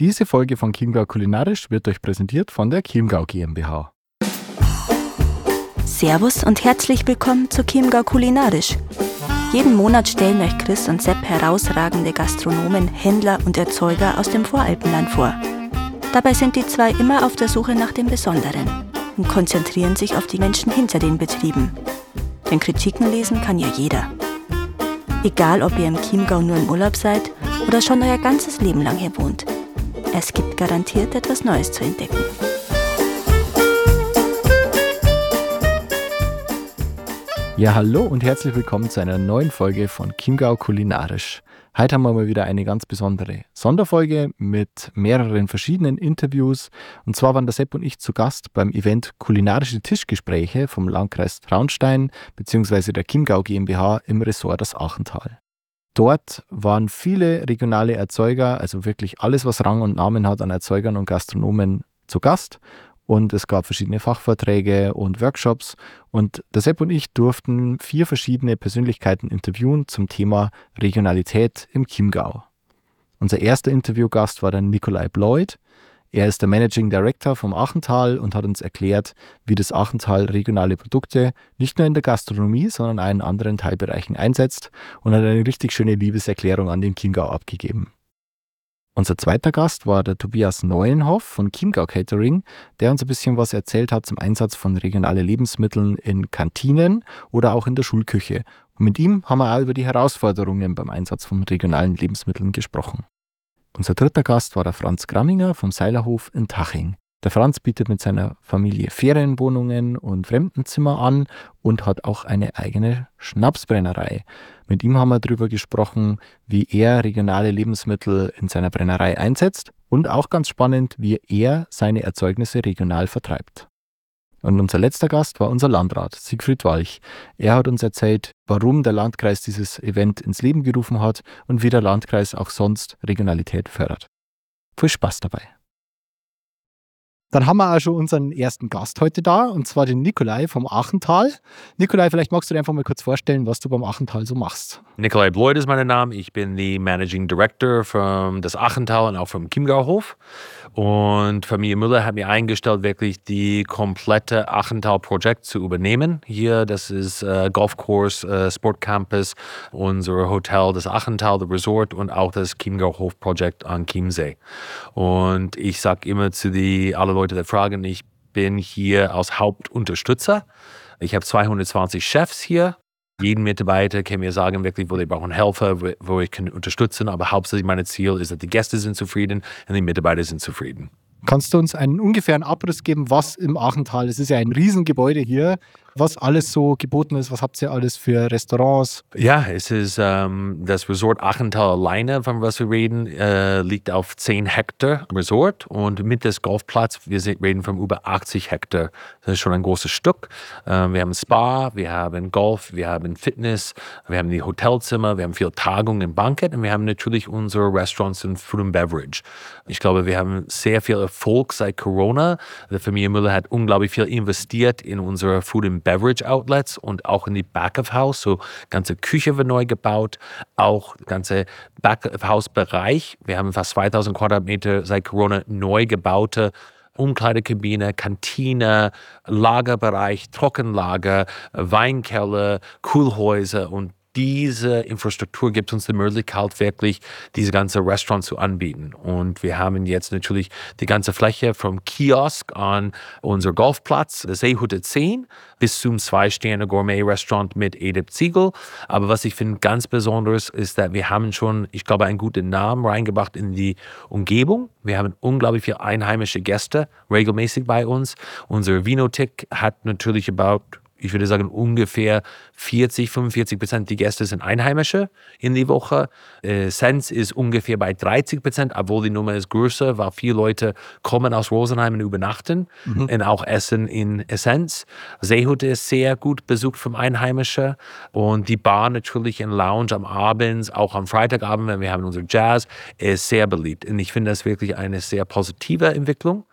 Diese Folge von Chiemgau Kulinarisch wird euch präsentiert von der Chiemgau GmbH. Servus und herzlich willkommen zu Chiemgau Kulinarisch. Jeden Monat stellen euch Chris und Sepp herausragende Gastronomen, Händler und Erzeuger aus dem Voralpenland vor. Dabei sind die zwei immer auf der Suche nach dem Besonderen und konzentrieren sich auf die Menschen hinter den Betrieben. Denn Kritiken lesen kann ja jeder. Egal, ob ihr im Chiemgau nur im Urlaub seid oder schon euer ganzes Leben lang hier wohnt. Es gibt garantiert etwas Neues zu entdecken. Ja, hallo und herzlich willkommen zu einer neuen Folge von Chiemgau Kulinarisch. Heute haben wir mal wieder eine ganz besondere Sonderfolge mit mehreren verschiedenen Interviews. Und zwar waren der Sepp und ich zu Gast beim Event Kulinarische Tischgespräche vom Landkreis Traunstein bzw. der Chiemgau GmbH im Ressort das Achental. Dort waren viele regionale Erzeuger, also wirklich alles, was Rang und Namen hat an Erzeugern und Gastronomen zu Gast. Und es gab verschiedene Fachvorträge und Workshops. Und der Sepp und ich durften vier verschiedene Persönlichkeiten interviewen zum Thema Regionalität im Chiemgau. Unser erster Interviewgast war dann Nikolai Bloyd. Er ist der Managing Director vom Achental und hat uns erklärt, wie das Achental regionale Produkte nicht nur in der Gastronomie, sondern in anderen Teilbereichen einsetzt und hat eine richtig schöne Liebeserklärung an den Chiemgau abgegeben. Unser zweiter Gast war der Tobias Neuenhoff von Chiemgau Catering, der uns ein bisschen was erzählt hat zum Einsatz von regionalen Lebensmitteln in Kantinen oder auch in der Schulküche. Und mit ihm haben wir auch über die Herausforderungen beim Einsatz von regionalen Lebensmitteln gesprochen. Unser dritter Gast war der Franz Gramminger vom Seilerhof in Taching. Der Franz bietet mit seiner Familie Ferienwohnungen und Fremdenzimmer an und hat auch eine eigene Schnapsbrennerei. Mit ihm haben wir darüber gesprochen, wie er regionale Lebensmittel in seiner Brennerei einsetzt und auch ganz spannend, wie er seine Erzeugnisse regional vertreibt. Und unser letzter Gast war unser Landrat, Siegfried Walch. Er hat uns erzählt, warum der Landkreis dieses Event ins Leben gerufen hat und wie der Landkreis auch sonst Regionalität fördert. Viel Spaß dabei. Dann haben wir auch schon unseren ersten Gast heute da, und zwar den Nikolai vom Achental. Nikolai, vielleicht magst du dir einfach mal kurz vorstellen, was du beim Achental so machst. Nikolai Bloyd ist mein Name. Ich bin die Managing Director vom das Achental und auch vom Chiemgauhof. Und Familie Müller hat mir eingestellt, wirklich die komplette Achental-Projekt zu übernehmen. Hier, das ist äh, Golfkurs, äh, Sportcampus, unser Hotel, das Achental, das Resort und auch das Chiemgauhof-Projekt an Chiemsee. Und ich sage immer zu die alle Leute, die fragen, ich bin hier als Hauptunterstützer. Ich habe 220 Chefs hier jeden Mitarbeiter kann mir sagen, wirklich, wo die brauchen Helfer, wo, ich kann unterstützen. Aber hauptsächlich mein Ziel ist, dass die Gäste sind zufrieden und die Mitarbeiter sind zufrieden. Kannst du uns einen ungefähren Abriss geben, was im Achental, es ist ja ein Riesengebäude hier, was alles so geboten ist. Was habt ihr alles für Restaurants? Ja, es ist ähm, das Resort Achental alleine, von was wir reden, äh, liegt auf 10 Hektar Resort und mit des Golfplatz, wir reden von über 80 Hektar. Das ist schon ein großes Stück. Äh, wir haben Spa, wir haben Golf, wir haben Fitness, wir haben die Hotelzimmer, wir haben viel Tagung und Banket und wir haben natürlich unsere Restaurants und Food and Beverage. Ich glaube, wir haben sehr viel Erfolg seit Corona. Die Familie Müller hat unglaublich viel investiert in unsere Food and Beverage Outlets und auch in die Back of House. So ganze Küche wird neu gebaut, auch ganze Back of House Bereich. Wir haben fast 2000 Quadratmeter seit Corona neu gebaute Umkleidekabine, Kantine, Lagerbereich, Trockenlager, Weinkeller, Kühlhäuser und diese Infrastruktur gibt uns die Möglichkeit, wirklich diese ganze Restaurant zu anbieten. Und wir haben jetzt natürlich die ganze Fläche vom Kiosk an unser Golfplatz, der Seehütte 10, bis zum Zwei-Sterne-Gourmet-Restaurant mit Edip Ziegel. Aber was ich finde ganz besonders ist, dass wir haben schon, ich glaube, einen guten Namen reingebracht in die Umgebung. Wir haben unglaublich viele einheimische Gäste regelmäßig bei uns. Unser Vinotik hat natürlich about ich würde sagen, ungefähr 40, 45 Prozent die Gäste sind Einheimische in die Woche. Äh, Sens ist ungefähr bei 30 Prozent, obwohl die Nummer ist größer, weil viele Leute kommen aus Rosenheim und übernachten mhm. und auch essen in Essenz. Seehütte ist sehr gut besucht vom Einheimischen und die Bar natürlich in Lounge am Abend, auch am Freitagabend, wenn wir haben unser Jazz, ist sehr beliebt. Und ich finde das wirklich eine sehr positive Entwicklung.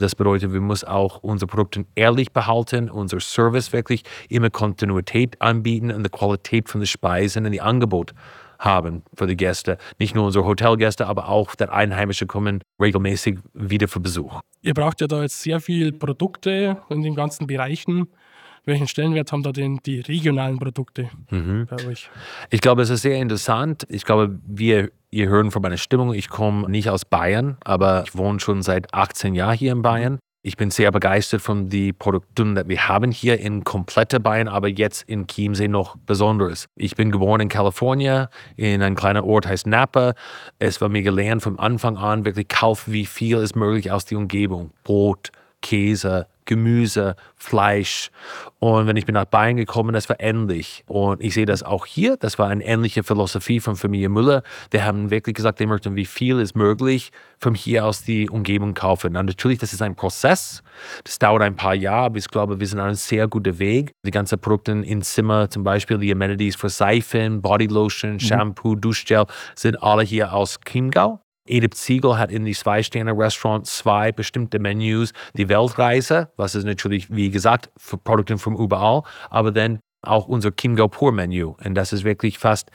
Das bedeutet, wir müssen auch unsere Produkte ehrlich behalten, unser Service wirklich immer Kontinuität anbieten und die Qualität von den Speisen und die Angebot haben für die Gäste. Nicht nur unsere Hotelgäste, aber auch der Einheimische kommen regelmäßig wieder für Besuch. Ihr braucht ja da jetzt sehr viele Produkte in den ganzen Bereichen. Welchen Stellenwert haben da denn die regionalen Produkte mhm. bei euch? Ich glaube, es ist sehr interessant. Ich glaube, wir, ihr hören von meiner Stimmung, ich komme nicht aus Bayern, aber ich wohne schon seit 18 Jahren hier in Bayern. Ich bin sehr begeistert von den Produkten, die wir haben hier in komplette Bayern, aber jetzt in Chiemsee noch besonders. Ich bin geboren in Kalifornien, in einem kleinen Ort heißt Napa. Es war mir gelernt vom Anfang an, wirklich kauf wie viel ist möglich aus der Umgebung. Brot, Käse, Gemüse, Fleisch. Und wenn ich bin nach Bayern gekommen, das war ähnlich. Und ich sehe das auch hier. Das war eine ähnliche Philosophie von Familie Müller. Die haben wirklich gesagt, die möchten, wie viel ist möglich von hier aus die Umgebung kaufen. Und natürlich, das ist ein Prozess. Das dauert ein paar Jahre, aber ich glaube, wir sind auf einem sehr guten Weg. Die ganzen Produkte im Zimmer, zum Beispiel die Amenities für Seifen, Bodylotion, mhm. Shampoo, mhm. Duschgel, sind alle hier aus Chiemgau. Edith Ziegel hat in die Zwei-Sterne-Restaurant zwei bestimmte Menüs. Die Weltreise, was ist natürlich, wie gesagt, für Produkte von überall, aber dann auch unser Chiemgau Pur Menü. Und das ist wirklich fast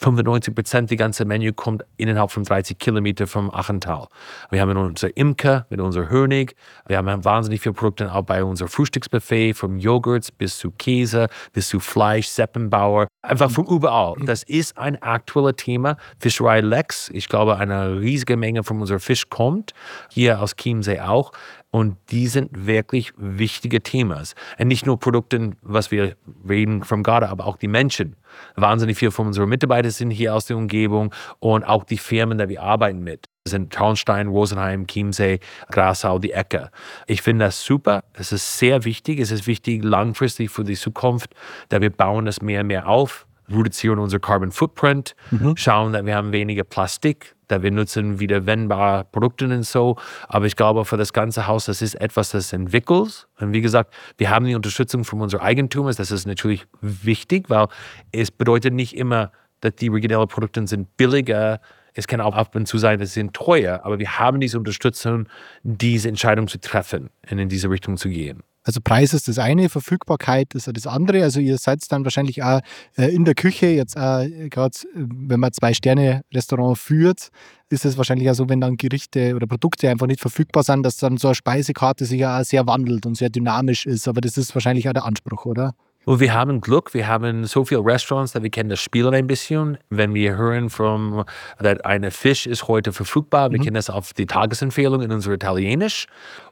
95 Prozent, die ganze Menü kommt innerhalb von 30 Kilometern vom Achental. Wir haben unsere Imker mit unserem Honig. Wir haben wahnsinnig viele Produkte auch bei unserem Frühstücksbuffet, vom Joghurt bis zu Käse, bis zu Fleisch, Seppenbauer, einfach von überall. Das ist ein aktuelles Thema. Fischerei Lex, ich glaube, eine riesige Menge von unserem Fisch kommt, hier aus Chiemsee auch. Und die sind wirklich wichtige Themen. Und nicht nur Produkte, was wir reden vom Garde, aber auch die Menschen. Wahnsinnig viele von unseren Mitarbeitern sind hier aus der Umgebung und auch die Firmen, die wir arbeiten mit sind Traunstein, Rosenheim, Chiemsee, Grasau, die Ecke. Ich finde das super. Es ist sehr wichtig. Es ist wichtig langfristig für die Zukunft, da wir bauen das mehr und mehr auf reduzieren unser Carbon Footprint, mhm. schauen, dass wir haben weniger Plastik, da wir nutzen wieder wendbare Produkte und so. Aber ich glaube, für das ganze Haus, das ist etwas, das entwickelt. Und wie gesagt, wir haben die Unterstützung von unseren Eigentümern. Das ist natürlich wichtig, weil es bedeutet nicht immer, dass die regionalen Produkte sind billiger. Es kann auch ab und zu sein, dass sie sind teuer. Aber wir haben diese Unterstützung, diese Entscheidung zu treffen und in diese Richtung zu gehen. Also Preis ist das eine, Verfügbarkeit ist das andere. Also ihr seid dann wahrscheinlich auch äh, in der Küche, jetzt äh, gerade wenn man zwei Sterne Restaurant führt, ist es wahrscheinlich auch so, wenn dann Gerichte oder Produkte einfach nicht verfügbar sind, dass dann so eine Speisekarte sich ja auch sehr wandelt und sehr dynamisch ist. Aber das ist wahrscheinlich auch der Anspruch, oder? Und wir haben Glück, wir haben so viele Restaurants, dass wir kennen das Spiel ein bisschen. Wenn wir hören, from, dass ein Fisch ist heute verfügbar, wir mhm. kennen das auf die Tagesempfehlung in unser Italienisch.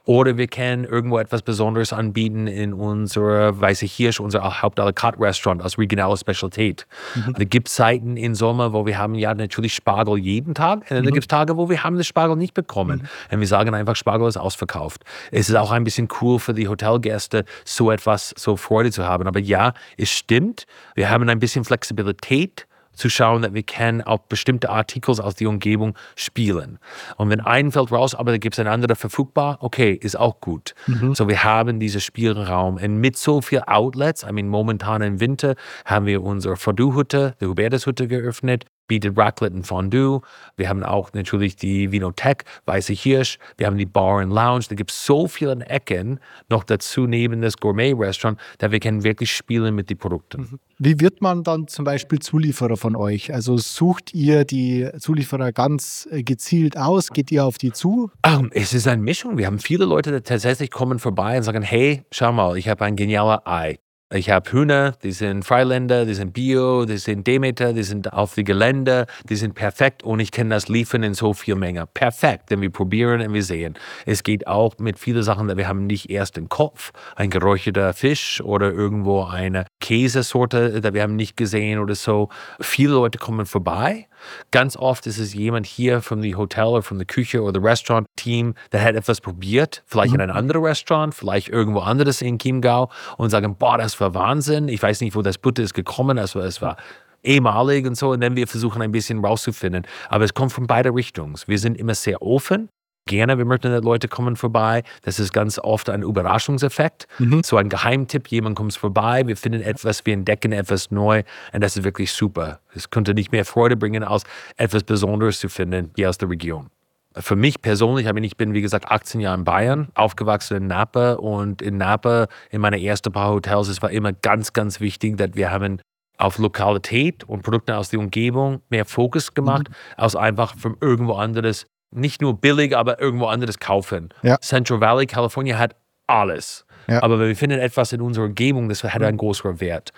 Oder wir können irgendwo etwas Besonderes anbieten in unserer Weiße Hirsch, unser haupt carte Restaurant als regionale Spezialität. Mhm. Es gibt Zeiten im Sommer, wo wir haben ja natürlich Spargel jeden Tag. Und dann mhm. gibt es Tage, wo wir haben das Spargel nicht bekommen. Mhm. Und wir sagen einfach, Spargel ist ausverkauft. Es ist auch ein bisschen cool für die Hotelgäste, so etwas, so Freude zu haben. Aber ja, es stimmt. Wir haben ein bisschen Flexibilität zu schauen, dass wir können auch bestimmte Artikel aus der Umgebung spielen. Und wenn ein fällt raus, aber da gibt es ein anderer verfügbar, okay, ist auch gut. Mhm. So, wir haben diesen Spielraum. Und mit so vielen Outlets, I mean, momentan im Winter haben wir unsere Fondue-Hütte, die Hubertus-Hütte geöffnet bietet Raclette und Fondue. Wir haben auch natürlich die Vinothek, Weiße Hirsch. Wir haben die Bar and Lounge. Da gibt es so viele Ecken noch dazu neben das Gourmet-Restaurant, da wir können wirklich spielen mit den Produkten. Mhm. Wie wird man dann zum Beispiel Zulieferer von euch? Also sucht ihr die Zulieferer ganz äh, gezielt aus? Geht ihr auf die zu? Um, ähm, es ist eine Mischung. Wir haben viele Leute, die tatsächlich kommen vorbei und sagen, hey, schau mal, ich habe ein geniales Ei. Ich habe Hühner, die sind Freiländer, die sind Bio, die sind Demeter, die sind auf die Gelände, die sind perfekt und ich kann das liefern in so viel Menge. Perfekt, denn wir probieren und wir sehen. Es geht auch mit vielen Sachen, wir haben nicht erst im Kopf ein geräucherter Fisch oder irgendwo eine Käsesorte, die wir haben nicht gesehen oder so. Viele Leute kommen vorbei Ganz oft ist es jemand hier von dem Hotel oder von der Küche oder Restaurant-Team, der hat etwas probiert, vielleicht mhm. in einem anderen Restaurant, vielleicht irgendwo anderes in Chiemgau und sagen, boah, das war Wahnsinn. Ich weiß nicht, wo das Butter ist gekommen, also es war ehemalig und so. Und dann wir versuchen ein bisschen rauszufinden. Aber es kommt von beide Richtungen. Wir sind immer sehr offen gerne, wir möchten, dass Leute kommen vorbei. Das ist ganz oft ein Überraschungseffekt. Mhm. So ein Geheimtipp, jemand kommt vorbei, wir finden etwas, wir entdecken etwas neu und das ist wirklich super. Es könnte nicht mehr Freude bringen, als etwas Besonderes zu finden hier aus der Region. Für mich persönlich, ich bin wie gesagt 18 Jahre in Bayern, aufgewachsen in Napa und in Napa in meinen ersten paar Hotels, es war immer ganz, ganz wichtig, dass wir haben auf Lokalität und Produkte aus der Umgebung mehr Fokus gemacht, mhm. als einfach von irgendwo anderes, nicht nur billig, aber irgendwo anderes kaufen. Ja. Central Valley, California hat alles. Ja. Aber wir finden etwas in unserer Umgebung, das hat einen größeren Wert.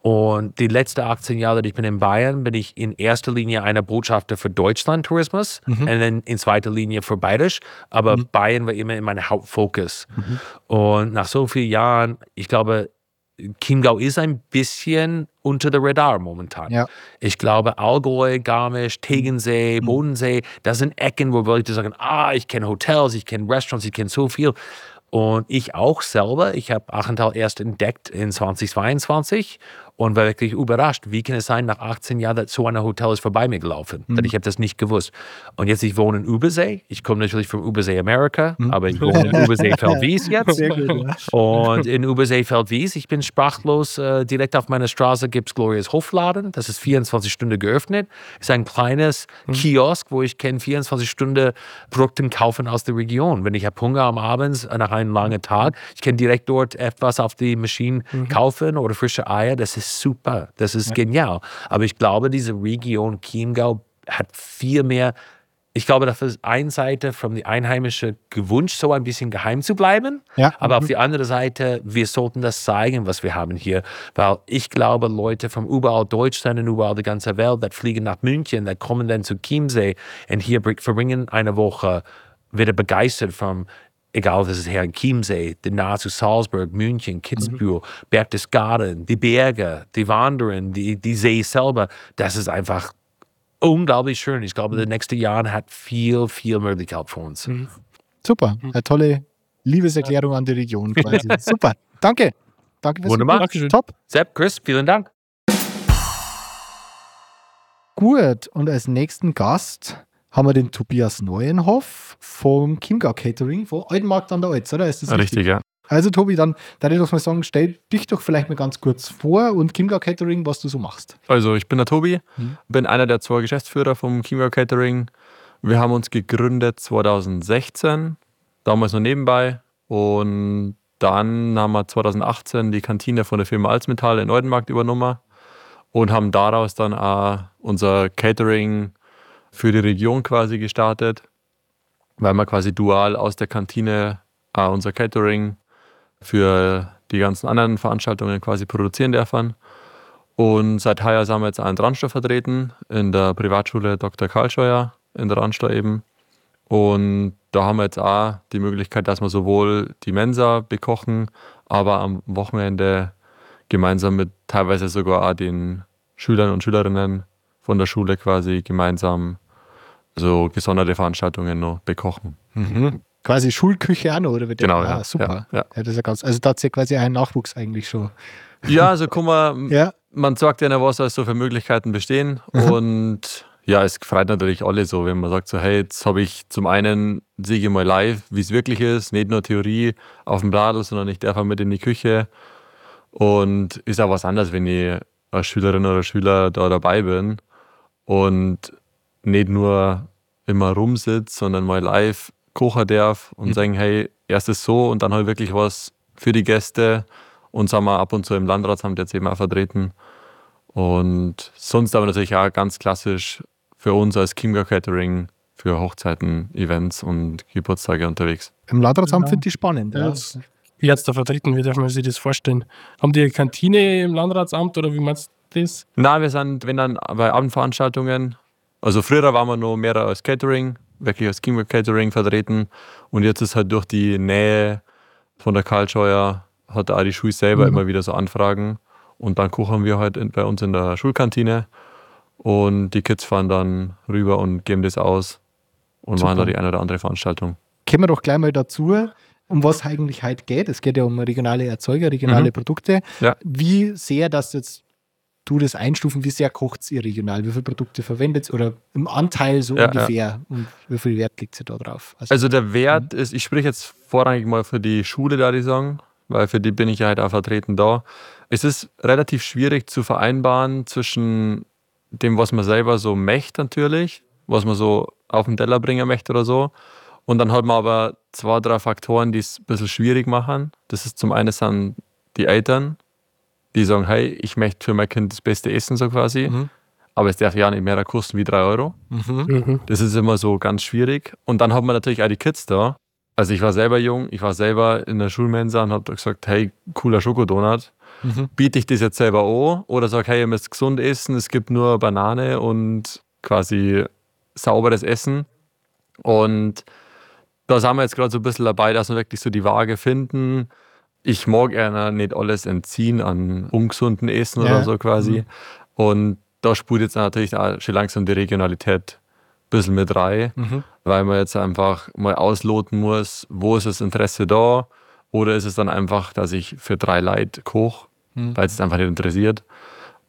Und die letzten 18 Jahre, die ich bin in Bayern, bin ich in erster Linie einer Botschafter für Deutschland Tourismus mhm. und dann in zweiter Linie für Bayerisch. Aber mhm. Bayern war immer in meinem Hauptfokus. Mhm. Und nach so vielen Jahren, ich glaube, Chiemgau ist ein bisschen unter der Radar momentan. Ja. Ich glaube, Allgäu, Garmisch, Tegensee, mhm. Bodensee, das sind Ecken, wo Leute sagen, ah, ich kenne Hotels, ich kenne Restaurants, ich kenne so viel. Und ich auch selber, ich habe Achental erst entdeckt in 2022 und war wirklich überrascht. Wie kann es sein, nach 18 Jahren, dass so ein Hotel ist vorbei mir gelaufen? Mhm. Denn ich habe das nicht gewusst. Und jetzt, ich wohne in Übersee. Ich komme natürlich von Übersee Amerika, mhm. aber ich wohne in Übersee Feldwies jetzt. Sehr gut, ja. Und in Übersee Feldwies, ich bin sprachlos. Äh, direkt auf meiner Straße gibt es Glorias Hofladen. Das ist 24 Stunden geöffnet. Ist ein kleines mhm. Kiosk, wo ich kann 24 Stunden Produkte kaufen aus der Region. Wenn ich habe Hunger am Abend nach einem langen Tag, ich kann direkt dort etwas auf die Maschine mhm. kaufen oder frische Eier. Das ist ist super, das ist ja. genial. Aber ich glaube, diese Region Chiemgau hat viel mehr ich glaube, das ist eine Seite von die einheimische Gewunsch, so ein bisschen geheim zu bleiben. Ja. Aber mhm. auf die andere Seite, wir sollten das zeigen, was wir haben hier. Weil ich glaube, Leute von überall Deutschland und überall die ganze Welt, die fliegen nach München, die kommen dann zu Chiemsee und hier verbringen eine Woche, werden begeistert von egal ob es hier in Chiemsee, die nahe zu Salzburg, München, Kitzbühel, mhm. Berchtesgaden, die Berge, die Wanderungen, die, die See selber, das ist einfach unglaublich schön. Ich glaube, die nächsten Jahre hat viel, viel Möglichkeit für uns. Mhm. Super, eine tolle Liebeserklärung an die Region quasi. Super, danke. Danke fürs Wunderbar. Dankeschön. Top. Sepp, Chris, vielen Dank. Gut, und als nächsten Gast haben wir den Tobias Neuenhoff vom Chiemgau Catering von Altenmarkt an der Alz, oder? Ist das richtig? richtig, ja. Also Tobi, dann darf ich doch mal sagen, stell dich doch vielleicht mal ganz kurz vor und Chiemgau Catering, was du so machst. Also ich bin der Tobi, hm. bin einer der zwei Geschäftsführer vom Chiemgau Catering. Wir haben uns gegründet 2016, damals noch nebenbei und dann haben wir 2018 die Kantine von der Firma Alzmetall in Oldenmarkt übernommen und haben daraus dann auch unser Catering für die Region quasi gestartet, weil wir quasi dual aus der Kantine auch unser Catering für die ganzen anderen Veranstaltungen quasi produzieren dürfen. Und seit heuer sind wir jetzt auch in Randstadt vertreten, in der Privatschule Dr. Karlscheuer in der Randstadt eben. Und da haben wir jetzt auch die Möglichkeit, dass wir sowohl die Mensa bekochen, aber am Wochenende gemeinsam mit teilweise sogar auch den Schülern und Schülerinnen von der Schule quasi gemeinsam so gesonderte Veranstaltungen noch bekochen. Mhm. Quasi Schulküche auch noch, oder? Genau, ah, ja. Super. Ja, ja. ja, das ist ja ganz, also da hat sich quasi ein Nachwuchs eigentlich schon. Ja, also guck mal, ja. man sagt ja, was so für Möglichkeiten bestehen. Mhm. Und ja, es freut natürlich alle so, wenn man sagt so, hey, jetzt habe ich zum einen, sehe ich mal live, wie es wirklich ist, nicht nur Theorie auf dem Bradl, sondern ich darf mit in die Küche. Und ist auch was anderes, wenn ich als Schülerin oder Schüler da dabei bin. Und nicht nur immer rumsitzt, sondern mal live kochen darf und mhm. sagen, hey, erst ist so und dann halt wirklich was für die Gäste. Und sind wir ab und zu im Landratsamt jetzt eben auch vertreten. Und sonst aber natürlich auch ganz klassisch für uns als Kimga Catering für Hochzeiten, Events und Geburtstage unterwegs. Im Landratsamt ja. finde ich spannend. Ja. Jetzt da vertreten, wie darf man sich das vorstellen? Haben die eine Kantine im Landratsamt oder wie meinst du das? Nein, wir sind, wenn dann bei Abendveranstaltungen also früher waren wir noch mehr als Catering, wirklich als Kingwork Catering vertreten. Und jetzt ist halt durch die Nähe von der Karlscheuer, hat auch die Schule selber mhm. immer wieder so Anfragen. Und dann kochen wir halt in, bei uns in der Schulkantine. Und die Kids fahren dann rüber und geben das aus und Super. machen da die eine oder andere Veranstaltung. Kommen wir doch gleich mal dazu, um was eigentlich heute geht. Es geht ja um regionale Erzeuger, regionale mhm. Produkte. Ja. Wie sehr das jetzt du das einstufen, wie sehr kocht ihr regional? Wie viele Produkte verwendet oder im Anteil so ja, ungefähr? Ja. Und wie viel Wert legt ihr da drauf? Also, also der Wert mhm. ist, ich spreche jetzt vorrangig mal für die Schule, da die sagen, weil für die bin ich ja halt auch vertreten da. Es ist relativ schwierig zu vereinbaren zwischen dem, was man selber so möchte natürlich, was man so auf den Teller bringen möchte oder so. Und dann hat man aber zwei, drei Faktoren, die es ein bisschen schwierig machen. Das ist zum einen sind die Eltern, die sagen, hey, ich möchte für mein Kind das beste Essen so quasi, Mhm. aber es darf ja nicht mehr kosten wie drei Euro. Mhm. Das ist immer so ganz schwierig. Und dann hat man natürlich auch die Kids da. Also ich war selber jung, ich war selber in der Schulmensa und habe gesagt, hey, cooler Schokodonut. Mhm. Biete ich das jetzt selber an oder sag, hey, ihr müsst gesund essen, es gibt nur Banane und quasi sauberes Essen. Und da sind wir jetzt gerade so ein bisschen dabei, dass wir wirklich so die Waage finden. Ich mag einer nicht alles entziehen an ungesunden Essen Ja. oder so quasi. Und da spielt jetzt natürlich auch schon langsam die Regionalität ein bisschen mit rein, Mhm. weil man jetzt einfach mal ausloten muss, wo ist das Interesse da oder ist es dann einfach, dass ich für drei Leute koche, Mhm. weil es einfach nicht interessiert.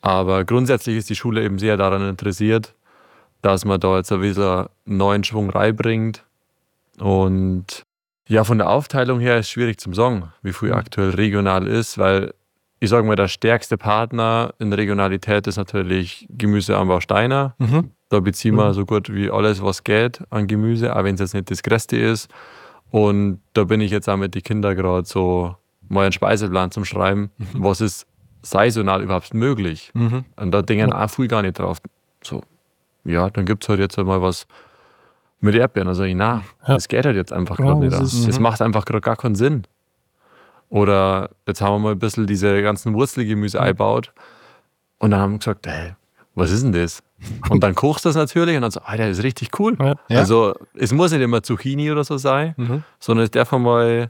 Aber grundsätzlich ist die Schule eben sehr daran interessiert, dass man da jetzt ein bisschen einen neuen Schwung reinbringt. Und ja, von der Aufteilung her ist schwierig zum sagen, wie viel Mhm. aktuell regional ist, weil ich sage mal, der stärkste Partner in Regionalität ist natürlich Gemüseanbau Steiner. Mhm. Da beziehen wir so gut wie alles, was geht an Gemüse, auch wenn es jetzt nicht das Größte ist. Und da bin ich jetzt auch mit den Kindern gerade so mal einen Speiseplan zum Schreiben. Was ist saisonal überhaupt möglich? Mhm. Und da denken auch viel gar nicht drauf. So, ja, dann gibt es halt jetzt mal was mit Erdbeeren. Also, na, Ja. das geht halt jetzt einfach Ja, gerade nicht. das ist- das macht einfach gerade gar keinen Sinn. Oder jetzt haben wir mal ein bisschen diese ganzen Wurzelgemüse eingebaut. Und dann haben wir gesagt, hey, was ist denn das? Und dann kochst du das natürlich und dann so, Alter, das ist richtig cool. Ja. Also es muss nicht immer Zucchini oder so sein, Mhm. sondern es darf mal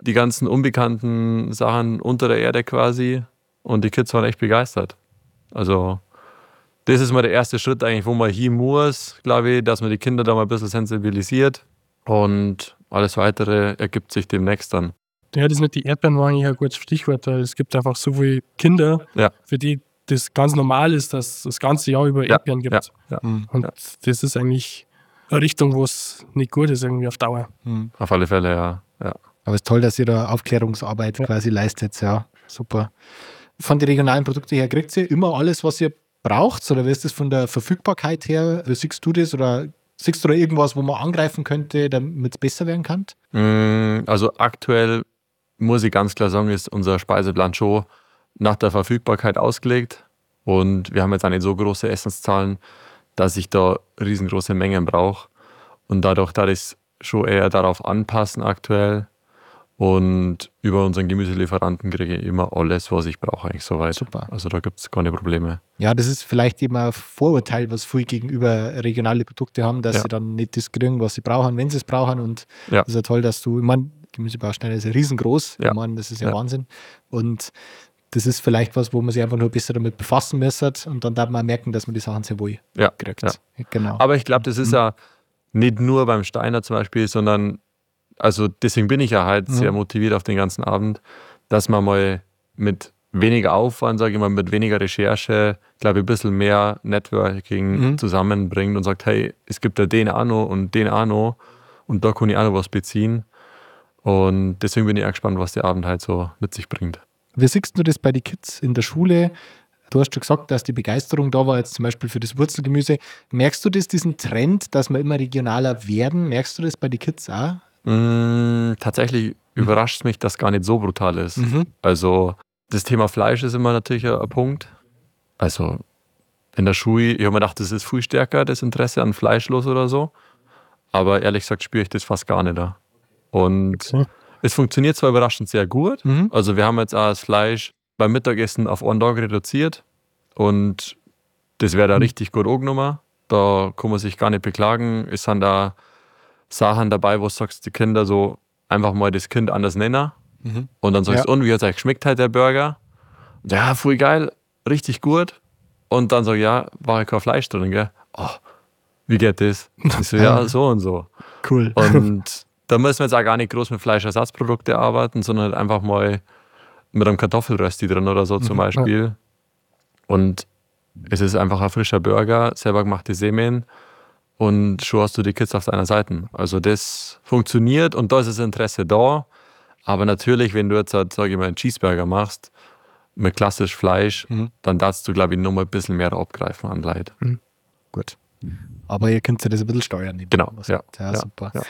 die ganzen unbekannten Sachen unter der Erde quasi. Und die Kids waren echt begeistert. Also das ist mal der erste Schritt eigentlich, wo man hin muss, glaube ich, dass man die Kinder da mal ein bisschen sensibilisiert. Und alles Weitere ergibt sich demnächst dann. Ja, das mit den Erdbeeren war eigentlich ein gutes Stichwort, weil es gibt einfach so viele Kinder, Ja. für die das ganz normal ist, dass es das ganze Jahr über Ja, Erdbeeren gibt. ja, ja. Mhm. Und Ja. das ist eigentlich eine Richtung, wo es nicht gut ist, irgendwie auf Dauer. Mhm. Auf alle Fälle, ja. ja. Aber es ist toll, dass ihr da Aufklärungsarbeit Ja. quasi leistet. Ja, super. Von den regionalen Produkten her kriegt ihr immer alles, was ihr braucht? Oder wie ist das von der Verfügbarkeit her? Wie siehst du das? Oder siehst du da irgendwas, wo man angreifen könnte, damit es besser werden kann? Mm, Also aktuell muss ich ganz klar sagen, ist unser Speiseplan schon nach der Verfügbarkeit ausgelegt. Und wir haben jetzt nicht so große Essenszahlen, dass ich da riesengroße Mengen brauche. Und dadurch, da ich schon eher darauf anpassen aktuell. Und über unseren Gemüselieferanten kriege ich immer alles, was ich brauche, eigentlich soweit. Super. Also da gibt es keine Probleme. Ja, das ist vielleicht eben ein Vorurteil, was viele gegenüber regionale Produkte haben, dass Ja. sie dann nicht das kriegen, was sie brauchen, wenn sie es brauchen. Und Ja. das ist ja toll, dass du, ich meine, Gemüsebausteine ist ja riesengroß. Ja. Ich meine, das ist ja, Ja. Wahnsinn. Und das ist vielleicht was, wo man sich einfach nur besser damit befassen müsste. Und dann darf man auch merken, dass man die Sachen sehr wohl Ja, kriegt. ja. Genau. Aber ich glaube, das ist ja nicht nur beim Steiner zum Beispiel, sondern, also deswegen bin ich ja halt Mhm. sehr motiviert auf den ganzen Abend, dass man mal mit weniger Aufwand, sage ich mal, mit weniger Recherche, glaube ich, ein bisschen mehr Networking Mhm. zusammenbringt und sagt, hey, es gibt ja den Anno und den Anno und da kann ich auch noch was beziehen. Und deswegen bin ich auch gespannt, was der Abend halt so mit sich bringt. Wie siehst du das bei den Kids in der Schule? Du hast schon gesagt, dass die Begeisterung da war, jetzt zum Beispiel für das Wurzelgemüse. Merkst du das, diesen Trend, dass wir immer regionaler werden? Merkst du das bei den Kids auch? Mm, tatsächlich überrascht es mich, dass gar nicht so brutal ist. Mhm. Also das Thema Fleisch ist immer natürlich ein, Punkt. Also in der Schule, ich habe mir gedacht, das ist viel stärker, das Interesse an Fleischlos oder so. Aber ehrlich gesagt spüre ich das fast gar nicht da. Und Okay. es funktioniert zwar überraschend sehr gut. Mhm. Also wir haben jetzt auch das Fleisch beim Mittagessen auf einen Tag reduziert. Und das wäre da richtig gut angenommen. Da kann man sich gar nicht beklagen. Es sind da Sachen dabei, wo du sagst, die Kinder so einfach mal das Kind anders nennen. Mhm. Und dann sagst Ja. du, und wie hat es euch geschmeckt halt der Burger? Ja, voll geil, richtig gut. Und dann sag ich, ja, war ja kein Fleisch drin, gell? Oh, wie geht das? Ich so, ja, so und so. Cool. Und da müssen wir jetzt auch gar nicht groß mit Fleischersatzprodukte arbeiten, sondern halt einfach mal mit einem Kartoffelrösti drin oder so zum Beispiel. Und es ist einfach ein frischer Burger, selber gemachte Semen und schon hast du die Kids auf deiner Seite. Also das funktioniert und da ist das Interesse da. Aber natürlich, wenn du jetzt, halt, sag ich mal, einen Cheeseburger machst mit klassisch Fleisch, Mhm. dann darfst du, glaube ich, noch mal ein bisschen mehr abgreifen an Leid. Gut. Aber ihr könnt ja das ein bisschen steuern. Genau, ja, ja, ja, super. ja.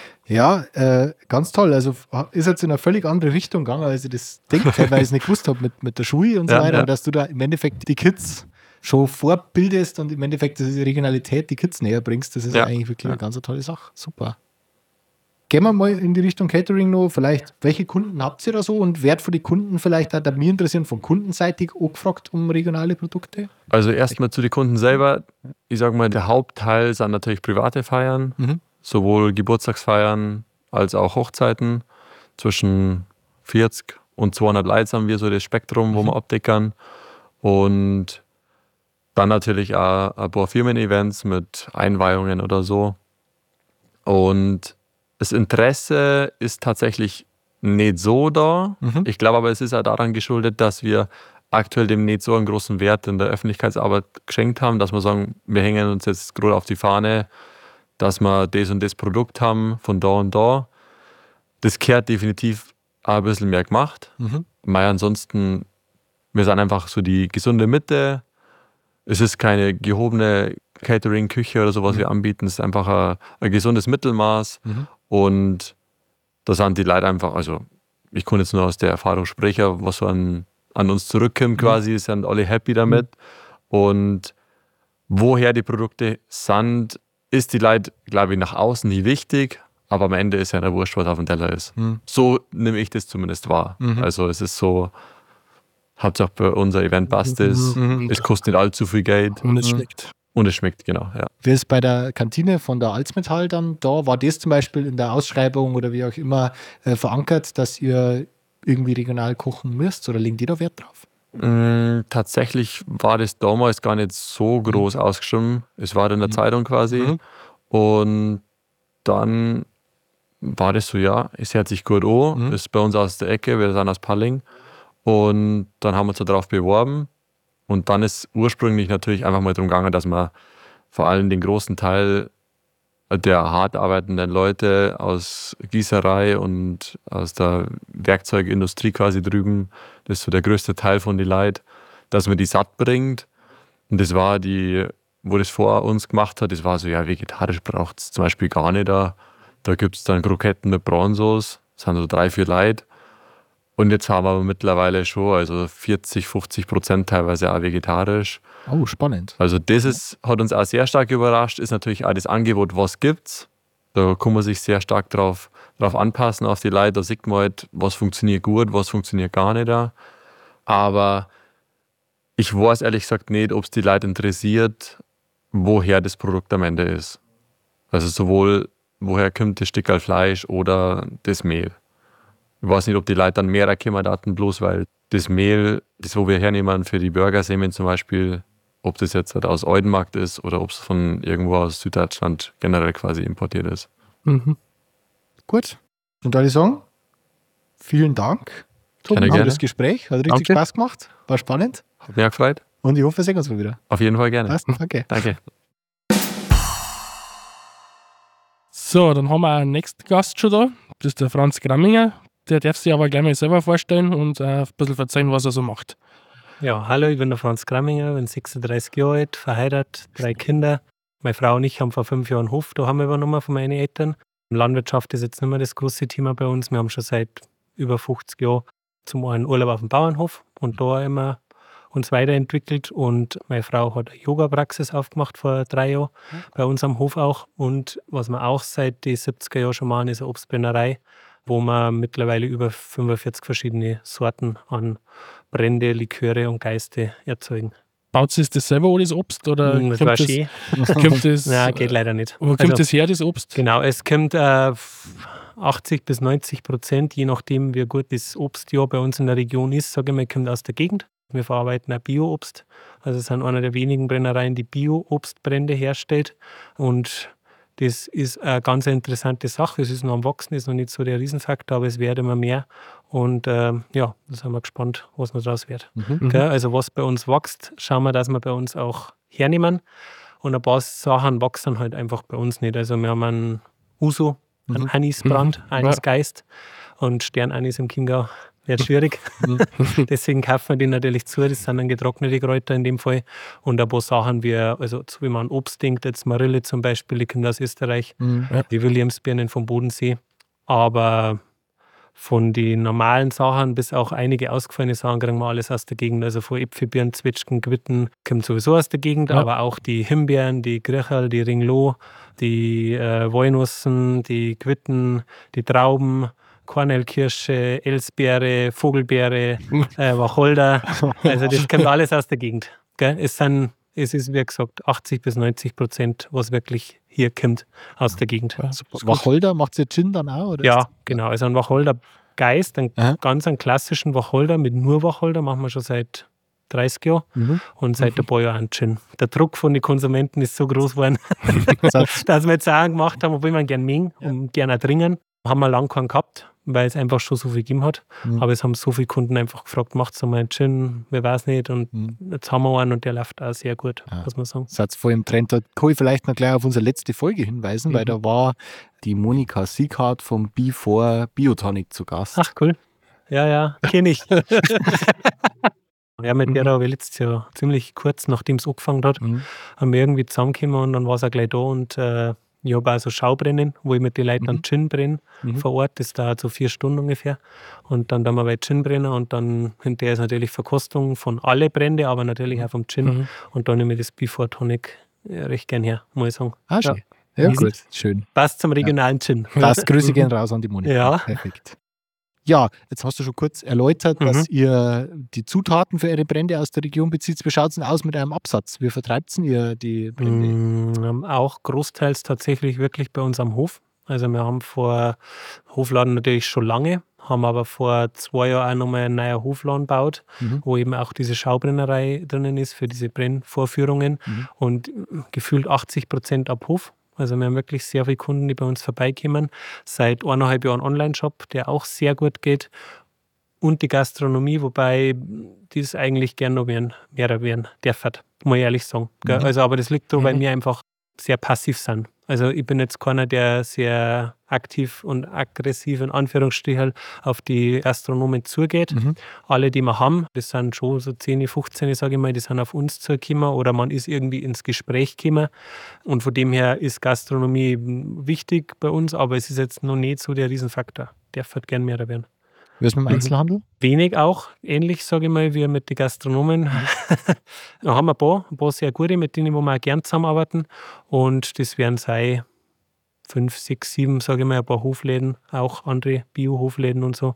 Ja, äh, ganz toll. Also ist jetzt in eine völlig andere Richtung gegangen, als ich das denkt habe, weil ich es nicht gewusst habe mit, mit der Schule und so weiter. Aber dass du da im Endeffekt die Kids schon vorbildest und im Endeffekt diese Regionalität die Kids näher bringst, das ist ja. Eigentlich wirklich Ja. eine ganz tolle Sache. Super. Gehen wir mal in die Richtung Catering noch. Vielleicht, welche Kunden habt ihr da so und Wert für die Kunden vielleicht hat mich interessieren, von kundenseitig auch gefragt um regionale Produkte? Also erstmal zu den Kunden selber. Ich sage mal, der Hauptteil sind natürlich private Feiern, Mhm. sowohl Geburtstagsfeiern als auch Hochzeiten. Zwischen 40 und 200 Leute haben wir so das Spektrum, wo wir abdeckern. Und dann natürlich auch ein paar Firmen-Events mit Einweihungen oder so. Und das Interesse ist tatsächlich nicht so da. Mhm. Ich glaube aber, es ist auch daran geschuldet, dass wir aktuell dem nicht so einen großen Wert in der Öffentlichkeitsarbeit geschenkt haben, dass wir sagen, wir hängen uns jetzt gerade auf die Fahne, dass wir das und das Produkt haben von da und da. Das kehrt definitiv auch ein bisschen mehr gemacht. Mhm. Mei, ansonsten, wir sind einfach so die gesunde Mitte. Es ist keine gehobene Catering-Küche oder so, was wir anbieten. Es ist einfach ein, ein gesundes Mittelmaß. Mhm. Und da sind die Leute einfach, also ich kann jetzt nur aus der Erfahrung sprechen, was so an, an uns zurückkommt quasi, sind alle happy damit. Und woher die Produkte sind, ist die Leute, glaube ich, nach außen nie wichtig, aber am Ende ist ja der Wurscht, was auf dem Teller ist. Mhm. So nehme ich das zumindest wahr. Mhm. Also es ist so, Hauptsache bei unser Event passt es, Mhm. es kostet nicht allzu viel Geld Und es Mhm. schmeckt. und es schmeckt, genau. Ja. Wie ist bei der Kantine von der Alzmetall dann da? War das zum Beispiel in der Ausschreibung oder wie auch immer äh, verankert, dass ihr irgendwie regional kochen müsst oder legen die da Wert drauf? Mm, Tatsächlich war das damals gar nicht so groß ausgeschrieben. Es war in der Zeitung quasi. Mhm. Und dann war das so, ja, es hört sich gut an, Mhm. ist bei uns aus der Ecke, wir sind aus Palling. Und dann haben wir uns darauf beworben. Und dann ist ursprünglich natürlich einfach mal darum gegangen, dass man vor allem den großen Teil der hart arbeitenden Leute aus Gießerei und aus der Werkzeugindustrie quasi drüben, das ist so der größte Teil von den Leuten, dass man die satt bringt. Und das war die, wo das vor uns gemacht hat, das war so, ja, vegetarisch braucht es zum Beispiel gar nicht da. Da gibt es dann Kroketten mit Bronzos, das sind so drei, vier Leute. Und jetzt haben wir mittlerweile schon, also 40, 50 Prozent teilweise auch vegetarisch. Oh, spannend. Also das ist, hat uns auch sehr stark überrascht, ist natürlich auch das Angebot, was gibt's. Da kann man sich sehr stark drauf, drauf anpassen, auf die Leute. Da sieht man halt, was funktioniert gut, was funktioniert gar nicht. Da. Aber ich weiß ehrlich gesagt nicht, ob es die Leute interessiert, woher das Produkt am Ende ist. Also sowohl, woher kommt das Stück Fleisch oder das Mehl. Ich weiß nicht, ob die Leute dann mehr kommen daten, bloß weil das Mehl, das wo wir hernehmen für die Burgersemen zum Beispiel, ob das jetzt halt aus Eudenmarkt ist oder ob es von irgendwo aus Süddeutschland generell quasi importiert ist. Mhm. Gut. Und da würde ich sagen, vielen Dank Gerne, für gerne. das Gespräch. Hat richtig Danke. Spaß gemacht. War spannend. Hat mich auch gefreut. Und ich hoffe, wir sehen uns mal wieder. Auf jeden Fall gerne. Passt? Okay. Danke. So, dann haben wir einen nächsten Gast schon da. Das ist der Franz Gramminger. Der darf sich aber gleich mal selber vorstellen und äh, ein bisschen erzählen, was er so macht. Ja, hallo, ich bin der Franz Gramminger, bin 36 Jahre alt, verheiratet, drei Kinder. Meine Frau und ich haben vor fünf Jahren einen Hof da haben wir übernommen von meinen Eltern. Landwirtschaft ist jetzt nicht mehr das große Thema bei uns. Wir haben schon seit über 50 Jahren zum einen Urlaub auf dem Bauernhof und da immer uns weiterentwickelt. Und meine Frau hat eine Yoga-Praxis aufgemacht vor drei Jahren, bei uns am Hof auch. Und was wir auch seit den 70er Jahren schon machen, ist eine Obstbrennerei, wo wir mittlerweile über 45 verschiedene Sorten an Brände, Liköre und Geiste erzeugen. Baut sie das selber das Obst? Oder Mm, das war kommt, schön. das, kommt das, Nein, geht leider nicht. Wo kommt Also, das her, das Obst? Genau, es kommt äh, 80 bis 90 Prozent, je nachdem, wie gut das Obstjahr bei uns in der Region ist, sage ich mal, kommt aus der Gegend. Wir verarbeiten auch Bio-Obst. Also es sind einer der wenigen Brennereien, die Bio-Obstbrände herstellt. Und das ist eine ganz interessante Sache. Es ist noch am Wachsen, ist noch nicht so der Riesenfaktor, aber es wird immer mehr. Und ähm, ja, da sind wir gespannt, was noch draus wird. Mhm. Gell? Also was bei uns wächst, schauen wir, dass wir bei uns auch hernehmen. Und ein paar Sachen wachsen halt einfach bei uns nicht. Also wir haben einen Uso, einen Mhm. Anisbrand, Mhm. Anisgeist und Sternanis im Chiemgau. Wird schwierig. Deswegen kaufen wir die natürlich zu. Das sind dann getrocknete Kräuter in dem Fall. Und ein paar Sachen wie, also so wie man Obst denkt, jetzt Marille zum Beispiel, die kommt aus Österreich, Mhm. die Williamsbirnen vom Bodensee. Aber von den normalen Sachen bis auch einige ausgefallene Sachen kriegen wir alles aus der Gegend. Also von Äpfelbeeren, Zwetschgen, Quitten kommt sowieso aus der Gegend, Ja. aber auch die Himbeeren, die Gröcherl, die Ringloh, die äh, Walnussen, die Quitten, die Trauben, Kornelkirsche, Elsbeere, Vogelbeere, äh, Wacholder. Also das kommt alles aus der Gegend. Gell? Es, sind, es ist, wie gesagt, 80 bis 90 Prozent, was wirklich hier kommt aus der Gegend. Wacholder, macht ihr Gin dann auch? Oder Ja, genau. Also ein Wacholder-Geist, einen Aha. ganz einen klassischen Wacholder mit nur Wacholder, machen wir schon seit 30 Jahren Mhm. und seit ein paar Jahren einen Gin. Der Druck von den Konsumenten ist so groß geworden, Das dass wir jetzt auch gemacht haben, obwohl wir ihn gerne mengen und gerne auch dringen. Haben wir lange keinen gehabt, weil es einfach schon so viel gegeben hat. Mhm. Aber es haben so viele Kunden einfach gefragt, macht mal einen Gin? Wer weiß nicht. Und Mhm. jetzt haben wir einen und der läuft auch sehr gut, Ah. muss man sagen. seid voll im Trend. Da kann ich vielleicht noch gleich auf unsere letzte Folge hinweisen, weil Mhm. da war die Monika Sieghardt vom B4 Biotonic zu Gast. Ach, cool. Ja, ja, kenne ich. ja, mit der Mhm. habe ich letztes Jahr ziemlich kurz, nachdem es angefangen hat, Mhm. haben wir irgendwie zusammengekommen und dann war es auch gleich da und äh, ich habe auch so Schaubrennen, wo ich mit den Leuten dann Mhm. Gin brenne Mhm. vor Ort. Das dauert so vier Stunden ungefähr. Und dann da wir bei Gin brennen und dann hinterher ist natürlich Verkostung von alle Brände, aber natürlich auch vom Gin. Mhm. Und dann nehme ich das Before Tonic äh, recht gern her, muss ich sagen. Ah, schön. Ja, Easy. gut. Schön. Passt zum regionalen Gin. Das Grüße gehen raus an die Monika. Ja. Perfekt. Ja, jetzt hast du schon kurz erläutert, Mhm. dass ihr die Zutaten für eure Brände aus der Region bezieht. Wie schaut es denn aus mit eurem Absatz? Wie vertreibt ihr die Brände? Mm, auch großteils tatsächlich wirklich bei uns am Hof. Also wir haben vor Hofladen natürlich schon lange, haben aber vor zwei Jahren auch nochmal einen neuen Hofladen gebaut, Mhm. wo eben auch diese Schaubrennerei drinnen ist für diese Brennvorführungen Mhm. und gefühlt 80 Prozent ab Hof. Also wir haben wirklich sehr viele Kunden, die bei uns vorbeikommen. Seit eineinhalb Jahren Online-Shop, der auch sehr gut geht. Und die Gastronomie, wobei es eigentlich gern noch werden, mehr werden dürfen, muss ich ehrlich sagen. Mhm. Also, aber das liegt weil Mhm. wir einfach sehr passiv sind. Also ich bin jetzt keiner, der sehr aktiv und aggressiv in Anführungsstrichen auf die Gastronomen zugeht. Mhm. Alle, die wir haben, das sind schon so 10, 15, sage ich mal, die sind auf uns zugekommen oder man ist irgendwie ins Gespräch gekommen. Und von dem her ist Gastronomie wichtig bei uns, aber es ist jetzt noch nicht so der Riesenfaktor. Der wird gern mehr werden. Wie ist mit dem Mhm. Einzelhandel? Wenig auch, ähnlich sage ich mal, wie mit den Gastronomen. da haben wir ein paar, ein paar sehr gute, mit denen wo wir auch gern zusammenarbeiten. Und das werden sei fünf, sechs, sieben, sage ich mal, ein paar Hofläden, auch andere Bio-Hofläden und so,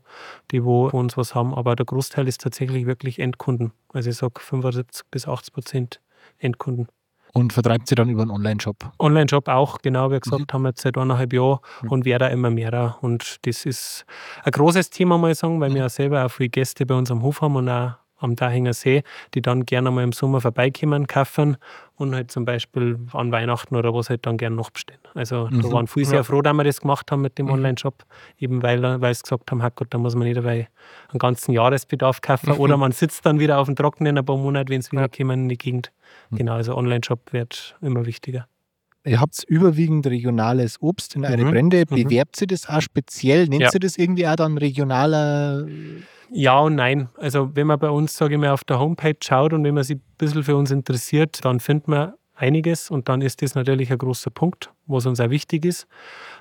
die wo uns was haben. Aber der Großteil ist tatsächlich wirklich Endkunden. Also ich sage 75 bis 80 Prozent Endkunden. Und vertreibt sie dann über einen Online-Shop? Online-Shop auch, genau wie gesagt, haben wir jetzt seit eineinhalb Jahren Mhm. und werden da immer mehr. Und das ist ein großes Thema, mal sagen, weil wir auch selber auch viele Gäste bei uns am Hof haben und auch am Dahinger See, die dann gerne mal im Sommer vorbeikommen, kaufen und halt zum Beispiel an Weihnachten oder was halt dann gerne noch bestellen. Also da Mhm. waren viele sehr froh, dass wir das gemacht haben mit dem Mhm. Online-Shop, eben weil, weil sie gesagt haben, Herrgott, da muss man nicht dabei einen ganzen Jahresbedarf kaufen oder man sitzt dann wieder auf dem Trockenen ein paar Monate, wenn es wieder Ja. kommen in die Gegend. Mhm. Genau, also Online-Shop wird immer wichtiger. Ihr habt überwiegend regionales Obst in eure Mhm. Brände. Mhm. Bewerbt sie das auch speziell? Nennt Ja. sie das irgendwie auch dann regionaler? Ja und nein. Also wenn man bei uns, sage ich mal, auf der Homepage schaut und wenn man sich ein bisschen für uns interessiert, dann findet man einiges und dann ist das natürlich ein großer Punkt, was uns auch wichtig ist.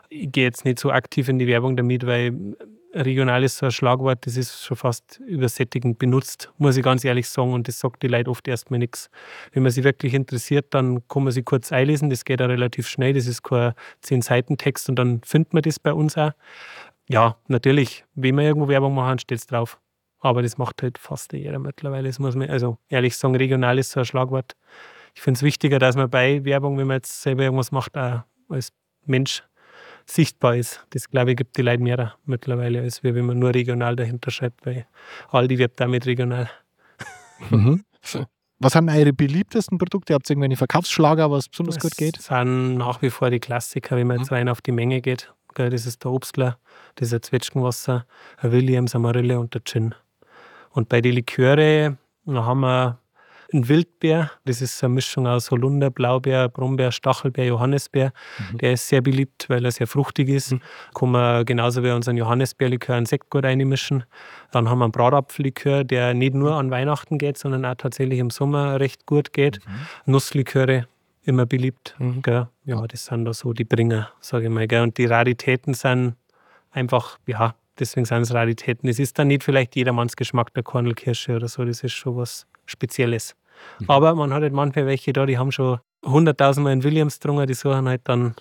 Ich gehe jetzt nicht so aktiv in die Werbung damit, weil regional ist so ein Schlagwort, das ist schon fast übersättigend benutzt, muss ich ganz ehrlich sagen und das sagt die Leute oft erstmal nichts. Wenn man sich wirklich interessiert, dann kann man sich kurz einlesen, das geht auch relativ schnell, das ist kein 10-Seiten-Text und dann findet man das bei uns auch. Ja, natürlich, wenn wir irgendwo Werbung machen, steht es drauf. Aber das macht halt fast jeder mittlerweile. Das muss man, also ehrlich sagen, regional ist so ein Schlagwort. Ich finde es wichtiger, dass man bei Werbung, wenn man jetzt selber irgendwas macht, auch als Mensch sichtbar ist. Das glaube ich gibt die Leute mehr mittlerweile, als wenn man nur regional dahinter schreibt, weil Aldi wirbt damit regional. Mhm. Was sind eure beliebtesten Produkte? Habt ihr irgendwelche Verkaufsschlager, was besonders gut geht? Das sind nach wie vor die Klassiker, wenn man jetzt rein auf die Menge geht. Gell, Das ist der Obstler, das ist ein Zwetschgenwasser, ein Williams, eine Marille und der Gin. Und bei den Liköre haben wir ein Wildbeer. Das ist eine Mischung aus Holunder, Blaubeer, Brombeer, Stachelbeer, Johannisbeer. Mhm. Der ist sehr beliebt, weil er sehr fruchtig ist. Mhm. Kann man genauso wie unseren Johannisbeerlikör einen Sekt gut reinmischen. Dann haben wir einen Bratapfellikör, der nicht nur an Weihnachten geht, sondern auch tatsächlich im Sommer recht gut geht. Mhm. Nussliköre, immer beliebt. Mhm. Ja, das sind da so die Bringer, sage ich mal. Gell? Und die Raritäten sind einfach, ja, deswegen sind es Raritäten. Es ist dann nicht vielleicht jedermanns Geschmack der Kornelkirsche oder so, das ist schon was Spezielles. Mhm. Aber man hat halt manchmal welche da, die haben schon hunderttausendmal einen Williams drungen, die suchen halt dann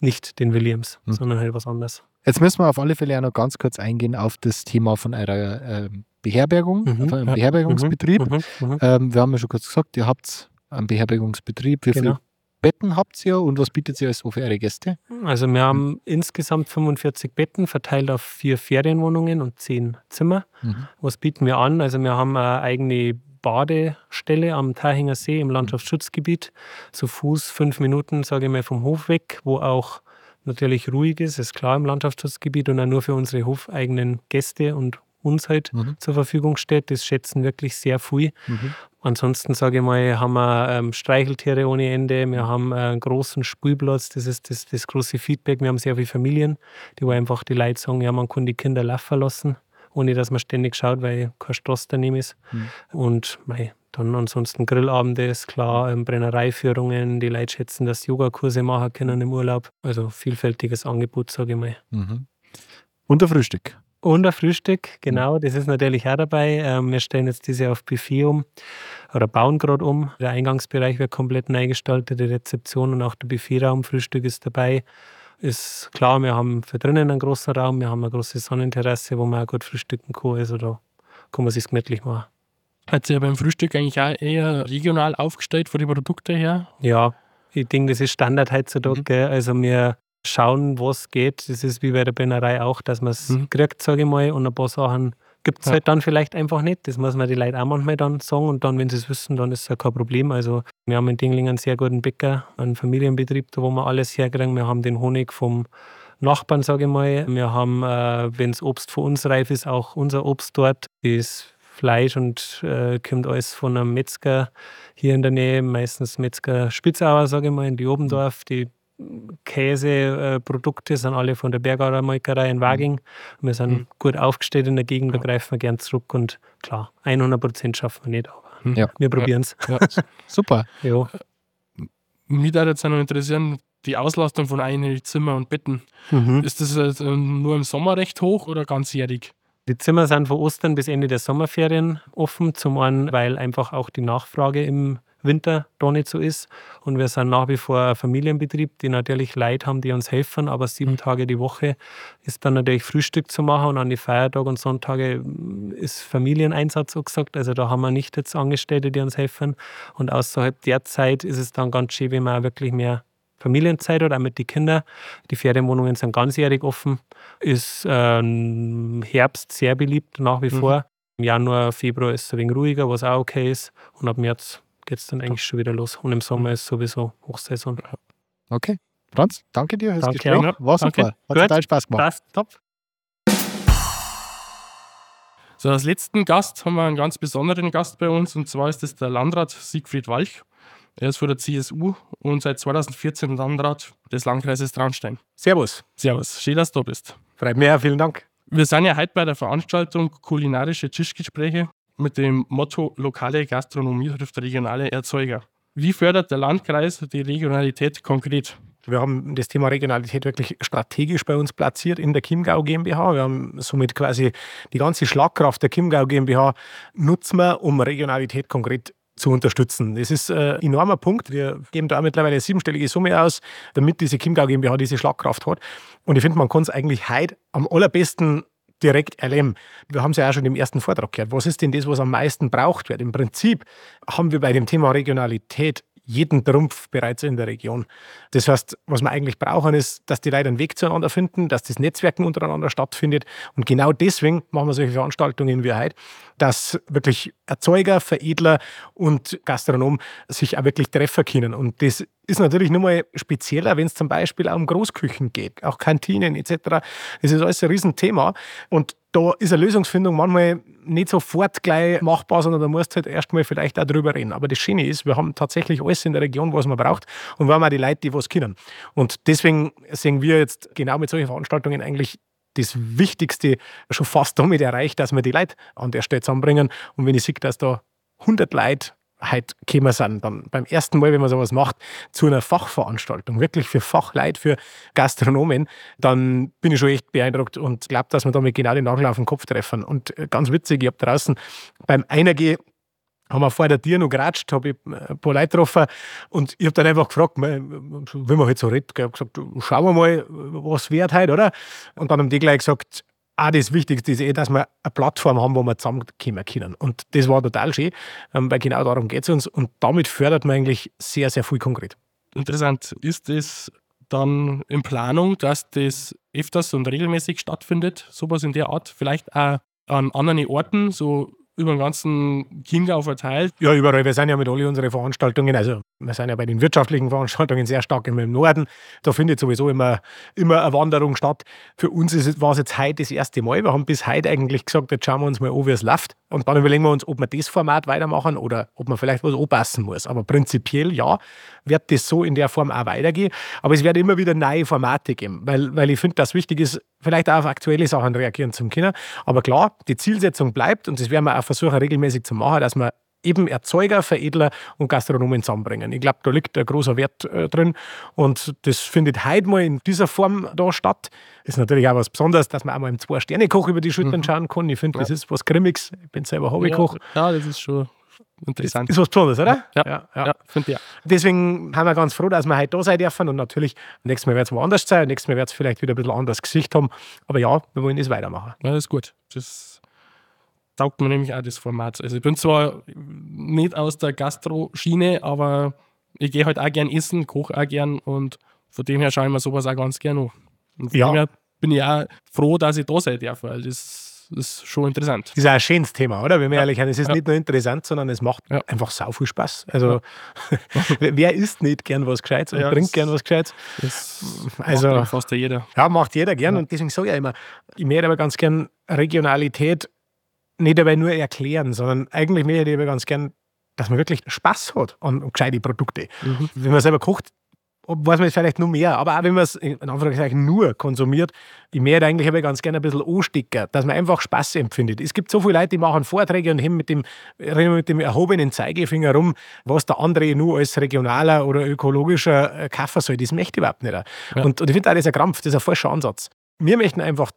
nicht den Williams, mhm. sondern halt was anderes. Jetzt müssen wir auf alle Fälle auch noch ganz kurz eingehen auf das Thema von eurer äh, Beherbergung, mhm. von einem Beherbergungsbetrieb. Mhm. Mhm. Ähm, wir haben ja schon kurz gesagt, ihr habt einen Beherbergungsbetrieb. Wie genau. viele Betten habt ihr und was bietet ihr als so für eure Gäste? Also wir haben mhm. insgesamt 45 Betten verteilt auf vier Ferienwohnungen und zehn Zimmer. Mhm. Was bieten wir an? Also wir haben eine eigene Badestelle am Teichinger See im Landschaftsschutzgebiet. So Fuß, fünf Minuten, sage ich mal, vom Hof weg, wo auch natürlich ruhig ist, ist klar im Landschaftsschutzgebiet und auch nur für unsere hofeigenen Gäste und uns halt mhm. zur Verfügung steht. Das schätzen wirklich sehr viel. Mhm. Ansonsten sage ich mal, haben wir ähm, Streicheltiere ohne Ende, wir haben äh, einen großen Spielplatz, das ist das, das große Feedback. Wir haben sehr viele Familien, die wo einfach die Leute sagen, ja, man kann die Kinder laufen lassen, ohne dass man ständig schaut, weil kein Straß daneben ist. Mhm. Und mei, dann ansonsten Grillabende ist klar, ähm, Brennereiführungen, die Leute schätzen, dass Yogakurse machen können im Urlaub. Also vielfältiges Angebot, sage ich mal. Mhm. Und der Frühstück? Und ein Frühstück, genau, das ist natürlich auch dabei. Ähm, wir stellen jetzt diese auf Buffet um oder bauen gerade um. Der Eingangsbereich wird komplett neu gestaltet, die Rezeption und auch der Buffetraum, Frühstück ist dabei. Ist klar, wir haben für drinnen einen großen Raum, wir haben eine große Sonnenterrasse, wo man auch gut frühstücken kann. Also da kann man sich gemütlich machen. Hat sich ja beim Frühstück eigentlich auch eher regional aufgestellt von den Produkten her? Ja, ich denke, das ist Standard heutzutage. Mhm. Also wir schauen, was geht. Das ist wie bei der Bennerei auch, dass man es mhm. kriegt, sage ich mal, und ein paar Sachen gibt es ja. halt dann vielleicht einfach nicht. Das muss man die Leute auch manchmal dann sagen und dann, wenn sie es wissen, dann ist es ja kein Problem. Also wir haben in Dinglingen einen sehr guten Bäcker, einen Familienbetrieb, wo wir alles herkriegen. Wir haben den Honig vom Nachbarn, sage ich mal. Wir haben, äh, wenn das Obst für uns reif ist, auch unser Obst dort. Das Fleisch und äh, kommt alles von einem Metzger hier in der Nähe, meistens Metzger Spitzauer, sage ich mal, in die Obendorf. Die Käseprodukte sind alle von der Bergauer Molkerei in Waging. Wir sind mhm. gut aufgestellt in der Gegend, da greifen wir gern zurück und klar, 100 Prozent schaffen wir nicht, aber ja. wir probieren es. Ja. Ja. Super. ja. Mich würde jetzt noch interessieren, die Auslastung von einem Zimmer und Betten. Mhm. Ist das nur im Sommer recht hoch oder ganzjährig? Die Zimmer sind von Ostern bis Ende der Sommerferien offen. Zum einen, weil einfach auch die Nachfrage im Winter da nicht so ist. Und wir sind nach wie vor ein Familienbetrieb, die natürlich Leute haben, die uns helfen, aber sieben mhm. Tage die Woche ist dann natürlich Frühstück zu machen und an die Feiertage und Sonntage mm, ist Familieneinsatz so gesagt. Also da haben wir nicht jetzt Angestellte, die uns helfen. Und außerhalb der Zeit ist es dann ganz schön, wenn man auch wirklich mehr Familienzeit hat, auch mit den Kindern. Die Ferienwohnungen sind ganzjährig offen. Ist ähm, Herbst sehr beliebt nach wie mhm. vor. Im Januar, Februar ist es ein wenig ruhiger, was auch okay ist. Und ab März geht es dann eigentlich schon wieder los. Und im Sommer ist sowieso Hochsaison. Okay. Franz, danke dir fürs danke Gespräch. Ja. War super. Hat Gut. total Spaß gemacht. Passt. Top. So, als letzten Gast haben wir einen ganz besonderen Gast bei uns und zwar ist das der Landrat Siegfried Walch. Er ist von der CSU und seit 2014 Landrat des Landkreises Traunstein. Servus. Servus, schön, dass du da bist. Freut mich, vielen Dank. Wir sind ja heute bei der Veranstaltung Kulinarische Tischgespräche mit dem Motto Lokale Gastronomie trifft regionale Erzeuger. Wie fördert der Landkreis die Regionalität konkret? Wir haben das Thema Regionalität wirklich strategisch bei uns platziert in der Chiemgau GmbH. Wir haben somit quasi die ganze Schlagkraft der Chiemgau GmbH nutzen wir, um Regionalität konkret zu unterstützen. Das ist ein enormer Punkt. Wir geben da mittlerweile eine siebenstellige Summe aus, damit diese Chiemgau GmbH diese Schlagkraft hat. Und ich finde, man kann es eigentlich heute am allerbesten direkt erleben. Wir haben es ja auch schon im ersten Vortrag gehört. Was ist denn das, was am meisten braucht wird? Im Prinzip haben wir bei dem Thema Regionalität jeden Trumpf bereits in der Region. Das heißt, was wir eigentlich brauchen, ist, dass die Leute einen Weg zueinander finden, dass das Netzwerken untereinander stattfindet. Und genau deswegen machen wir solche Veranstaltungen wie heute, dass wirklich Erzeuger, Veredler und Gastronomen sich auch wirklich treffen können. Und das ist natürlich nochmal spezieller, wenn es zum Beispiel auch um Großküchen geht, auch Kantinen etc. Das ist alles ein Riesenthema. Und da ist eine Lösungsfindung manchmal nicht sofort gleich machbar, sondern da musst du halt erstmal vielleicht auch drüber reden. Aber das Schöne ist, wir haben tatsächlich alles in der Region, was man braucht und wir haben auch die Leute, die was können. Und deswegen sehen wir jetzt genau mit solchen Veranstaltungen eigentlich das Wichtigste schon fast damit erreicht, dass wir die Leute an der Stelle zusammenbringen. Und wenn ich sehe, dass da 100 Leute heute gekommen sind, dann beim ersten Mal, wenn man sowas macht, zu einer Fachveranstaltung, wirklich für Fachleute, für Gastronomen, dann bin ich schon echt beeindruckt und glaube, dass wir damit genau den Nagel auf den Kopf treffen. Und äh, ganz witzig, ich habe draußen beim Einergehen haben wir vor der Tür noch geratscht, habe ich äh, ein paar Leute getroffen und ich habe dann einfach gefragt, wenn man halt so redet, ich habe gesagt, schauen wir mal, was wert heute, oder? Und dann haben die gleich gesagt, auch das Wichtigste ist eh, dass wir eine Plattform haben, wo wir zusammenkommen können. Und das war total schön, ähm, weil genau darum geht es uns. Und damit fördert man eigentlich sehr, sehr viel konkret. Interessant. Ist das dann in Planung, dass das öfters und regelmäßig stattfindet? Sowas in der Art? Vielleicht auch an anderen Orten, so über den ganzen Chiemgau verteilt? Ja, überall. Wir sind ja mit all unseren Veranstaltungen, also wir sind ja bei den wirtschaftlichen Veranstaltungen sehr stark im Norden. Da findet sowieso immer, immer eine Wanderung statt. Für uns ist, war es jetzt heute das erste Mal. Wir haben bis heute eigentlich gesagt, jetzt schauen wir uns mal an, wie es läuft. Und dann überlegen wir uns, ob wir das Format weitermachen oder ob man vielleicht was anpassen muss. Aber prinzipiell ja, wird das so in der Form auch weitergehen. Aber es wird immer wieder neue Formate geben, weil, weil ich finde, dass wichtig ist, vielleicht auch auf aktuelle Sachen reagieren zum Kinder. Aber klar, die Zielsetzung bleibt und das werden wir auch versuchen, regelmäßig zu machen, dass wir eben Erzeuger, Veredler und Gastronomen zusammenbringen. Ich glaube, da liegt ein großer Wert äh, drin und das findet heute mal in dieser Form da statt. Ist natürlich auch was Besonderes, dass man auch mal im Zwei-Sterne-Koch über die Schultern mhm. schauen kann. Ich finde, das ist was Grimmiges. Ich bin selber Hobbykoch. Ja, ja, das ist schon interessant. Ist was Besonderes, oder? Ja, ja, ja. ja finde ich. Deswegen sind wir ganz froh, dass wir heute da sein dürfen und natürlich, nächstes Mal wird es woanders sein, nächstes Mal wird es vielleicht wieder ein bisschen anderes Gesicht haben. Aber ja, wir wollen das weitermachen. Ja, das ist gut. Das taugt mir nämlich auch das Format. Also ich bin zwar nicht aus der Gastro-Schiene, aber ich gehe halt auch gern essen, koche auch gern und von dem her schaue ich mir sowas auch ganz gerne an. Und von ja. dem her bin ich auch froh, dass ich da sein darf, weil das ist schon interessant. Das ist auch ein schönes Thema, oder? Wenn wir ja. ehrlich sind, es ist ja. nicht nur interessant, sondern es macht ja. einfach sau viel Spaß. Also, wer isst nicht gern was Gescheites und trinkt gern was Gescheites? Das also, macht fast jeder. Ja, macht jeder gern und deswegen sage ich immer, ich möchte aber ganz gern Regionalität nicht dabei nur erklären, sondern eigentlich möchte ich aber ganz gern, dass man wirklich Spaß hat an, an gescheite Produkte. Mhm. Wenn man selber kocht, weiß man es vielleicht nur mehr, aber auch wenn man es in Anführungszeichen nur konsumiert, ich möchte eigentlich aber ganz gerne ein bisschen anstecken, dass man einfach Spaß empfindet. Es gibt so viele Leute, die machen Vorträge und haben mit dem, mit dem erhobenen Zeigefinger rum, was der andere nur als regionaler oder ökologischer äh, kaufen soll. Das möchte ich überhaupt nicht. Ja. Und, und ich finde auch, das ist ein Krampf, das ist ein falscher Ansatz. Wir möchten einfach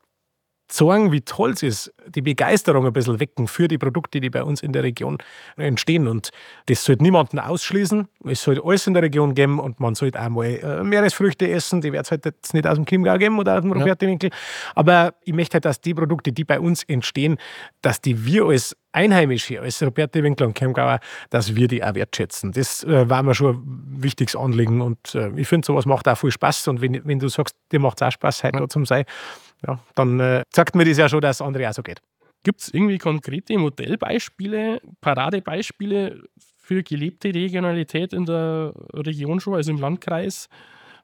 zeigen, wie toll es ist, die Begeisterung ein bisschen wecken für die Produkte, die bei uns in der Region entstehen. Und das sollte niemanden ausschließen. Es sollte alles in der Region geben und man sollte auch mal äh, Meeresfrüchte essen. Die wird es halt jetzt nicht aus dem Chiemgau geben oder aus dem Roberti-Winkel. Aber ich möchte halt, dass die Produkte, die bei uns entstehen, dass die wir als Einheimische, als Roberti Winkler und Chiemgauer, dass wir die auch wertschätzen. Das äh, war mir schon ein wichtiges Anliegen und äh, ich finde, sowas macht auch viel Spaß und wenn, wenn du sagst, dir macht es auch Spaß, heute ja. zum Sein, ja, dann äh, sagt mir das ja schon, dass es andere auch so geht. Gibt es irgendwie konkrete Modellbeispiele, Paradebeispiele für gelebte Regionalität in der Region schon, also im Landkreis,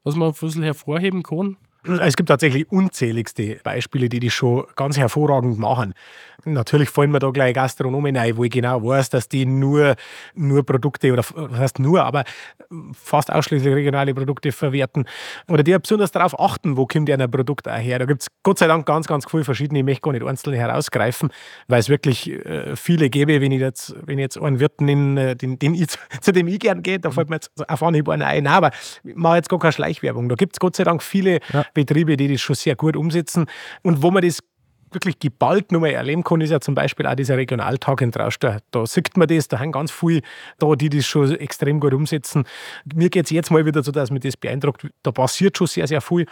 was man ein bisschen hervorheben kann? Es gibt tatsächlich unzähligste Beispiele, die das schon ganz hervorragend machen. Natürlich fallen mir da gleich Gastronomen ein, wo ich genau weiß, dass die nur, nur Produkte, oder was heißt nur, aber fast ausschließlich regionale Produkte verwerten. Oder die besonders darauf achten, wo kommt ein Produkt auch her. Da gibt es Gott sei Dank ganz, ganz viele verschiedene. Ich möchte gar nicht einzelne herausgreifen, weil es wirklich äh, viele gäbe, wenn ich jetzt, wenn ich jetzt einen Wirten, in, äh, den, den ich, zu dem ich gern gehe, da fällt mir jetzt auf Anhieb einer ein. Aber ich mache jetzt gar keine Schleichwerbung. Da gibt es Gott sei Dank viele ja. Betriebe, die das schon sehr gut umsetzen und wo man das wirklich geballt nur mal erleben kann, ist ja zum Beispiel auch dieser Regionaltag in Traustad. Da sieht man das, da haben ganz viele da, die das schon extrem gut umsetzen. Mir geht es jetzt mal wieder so, dass mich das beeindruckt. Da passiert schon sehr, sehr viel.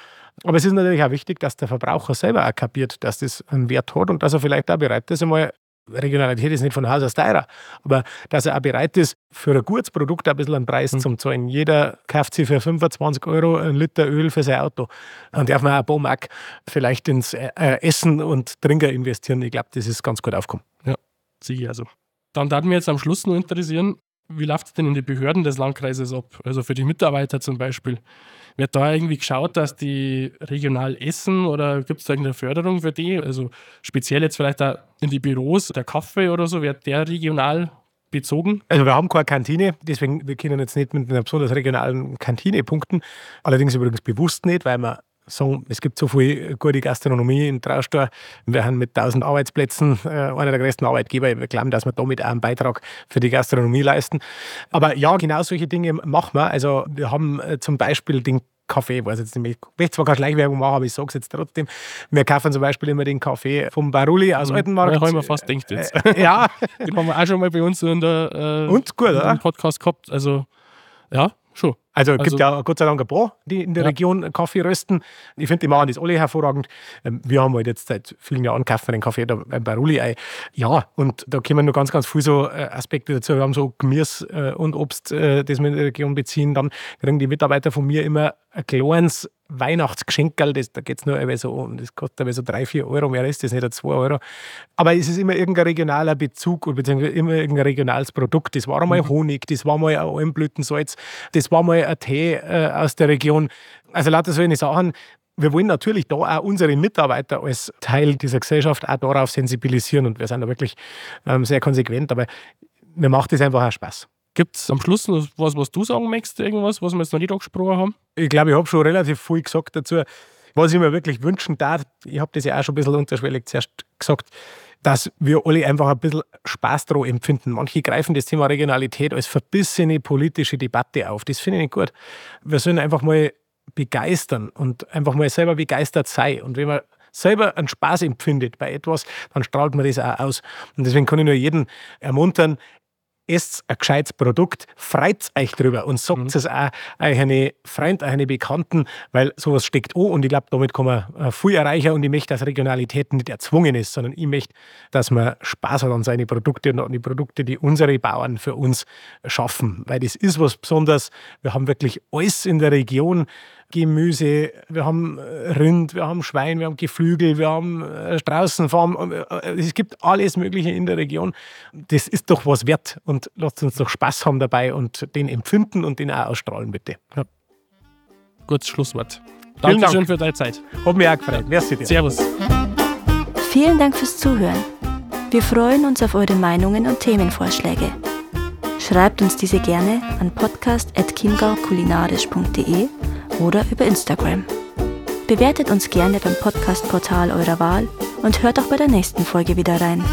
Aber es ist natürlich auch wichtig, dass der Verbraucher selber auch kapiert, dass das einen Wert hat und dass er vielleicht auch bereit ist, einmal Regionalität ist nicht von Haus aus teurer, aber dass er auch bereit ist, für ein gutes Produkt ein bisschen einen Preis mhm. zu zahlen. Jeder kauft sich für 25 Euro ein Liter Öl für sein Auto. Dann darf man auch ein paar Mark vielleicht ins äh, Essen und Trinken investieren. Ich glaube, das ist ganz gut aufgekommen. Ja, sicher also. Dann darf mich jetzt am Schluss noch interessieren, wie läuft es denn in den Behörden des Landkreises ab? Also für die Mitarbeiter zum Beispiel. Wird da irgendwie geschaut, dass die regional essen oder gibt es da irgendeine Förderung für die? Also speziell jetzt vielleicht da in die Büros, der Kaffee oder so, wird der regional bezogen? Also wir haben keine Kantine, deswegen wir können jetzt nicht mit einer besonders regionalen Kantine punkten. Allerdings übrigens bewusst nicht, weil wir sagen, es gibt so viel gute Gastronomie in Traustor. Wir haben mit 1000 Arbeitsplätzen äh, einer der größten Arbeitgeber. Wir glauben, dass wir damit auch einen Beitrag für die Gastronomie leisten. Aber ja, genau solche Dinge machen wir. Also wir haben äh, zum Beispiel den Kaffee, weiß jetzt nicht, ich möchte zwar keine Schleichwerbung machen, aber ich sage es jetzt trotzdem. Wir kaufen zum Beispiel immer den Kaffee vom Baruli aus mhm. Altenmarkt. Ja, habe ich mir fast gedacht jetzt. Äh, ja. den haben wir auch schon mal bei uns in der äh, Und gut, in Podcast gehabt. Also ja, schon. Also es gibt also, ja Gott sei Dank ein paar, die in der ja. Region Kaffee rösten. Ich finde, die machen das alle hervorragend. Ähm, wir haben halt jetzt seit vielen Jahren kaufen den Kaffee da beim Baruli ein. Ja, und da kommen noch ganz, ganz viele so äh, Aspekte dazu. Wir haben so Gemüse äh, und Obst, äh, das wir in der Region beziehen. Dann kriegen die Mitarbeiter von mir immer ein kleines Weihnachtsgeschenkerl, das, da geht es nur so, das kostet aber so 3, 4 Euro, mehr ist das nicht, 2 Euro. Aber es ist immer irgendein regionaler Bezug oder beziehungsweise immer irgendein regionales Produkt. Das war einmal mhm. Honig, das war mal ein Almblütensalz, das war mal Tee äh, aus der Region. Also lauter solche Sachen. Wir wollen natürlich da auch unsere Mitarbeiter als Teil dieser Gesellschaft auch darauf sensibilisieren und wir sind da wirklich ähm, sehr konsequent, aber mir macht das einfach auch Spaß. Gibt es am Schluss noch was, was du sagen möchtest, irgendwas, was wir jetzt noch nicht angesprochen haben? Ich glaube, ich habe schon relativ viel gesagt dazu. Was ich mir wirklich wünschen darf, ich habe das ja auch schon ein bisschen unterschwellig zuerst gesagt, dass wir alle einfach ein bisschen Spaß daran empfinden. Manche greifen das Thema Regionalität als verbissene politische Debatte auf. Das finde ich nicht gut. Wir sollen einfach mal begeistern und einfach mal selber begeistert sein. Und wenn man selber einen Spaß empfindet bei etwas, dann strahlt man das auch aus. Und deswegen kann ich nur jeden ermuntern, esst ein gescheites Produkt, freut euch drüber und sagt mhm. es auch euren Freunden, euren Bekannten, weil sowas steckt an und ich glaube, damit kann man äh, viel erreichen und ich möchte, dass Regionalität nicht erzwungen ist, sondern ich möchte, dass man Spaß hat an seine Produkte und an die Produkte, die unsere Bauern für uns schaffen, weil das ist was Besonderes. Wir haben wirklich alles in der Region Gemüse, wir haben äh, Rind, wir haben Schwein, wir haben Geflügel, wir haben äh, Straußenfarm. Äh, es gibt alles Mögliche in der Region. Das ist doch was wert und lasst uns doch Spaß haben dabei und den empfinden und den auch ausstrahlen, bitte. Ja. Gutes Schlusswort. Dankeschön Dank. für deine Zeit. Hat mich auch gefreut. Merci dir. Servus. Vielen Dank fürs Zuhören. Wir freuen uns auf eure Meinungen und Themenvorschläge. Schreibt uns diese gerne an podcast.chiemgaukulinarisch.de oder über Instagram. Bewertet uns gerne beim Podcast-Portal eurer Wahl und hört auch bei der nächsten Folge wieder rein.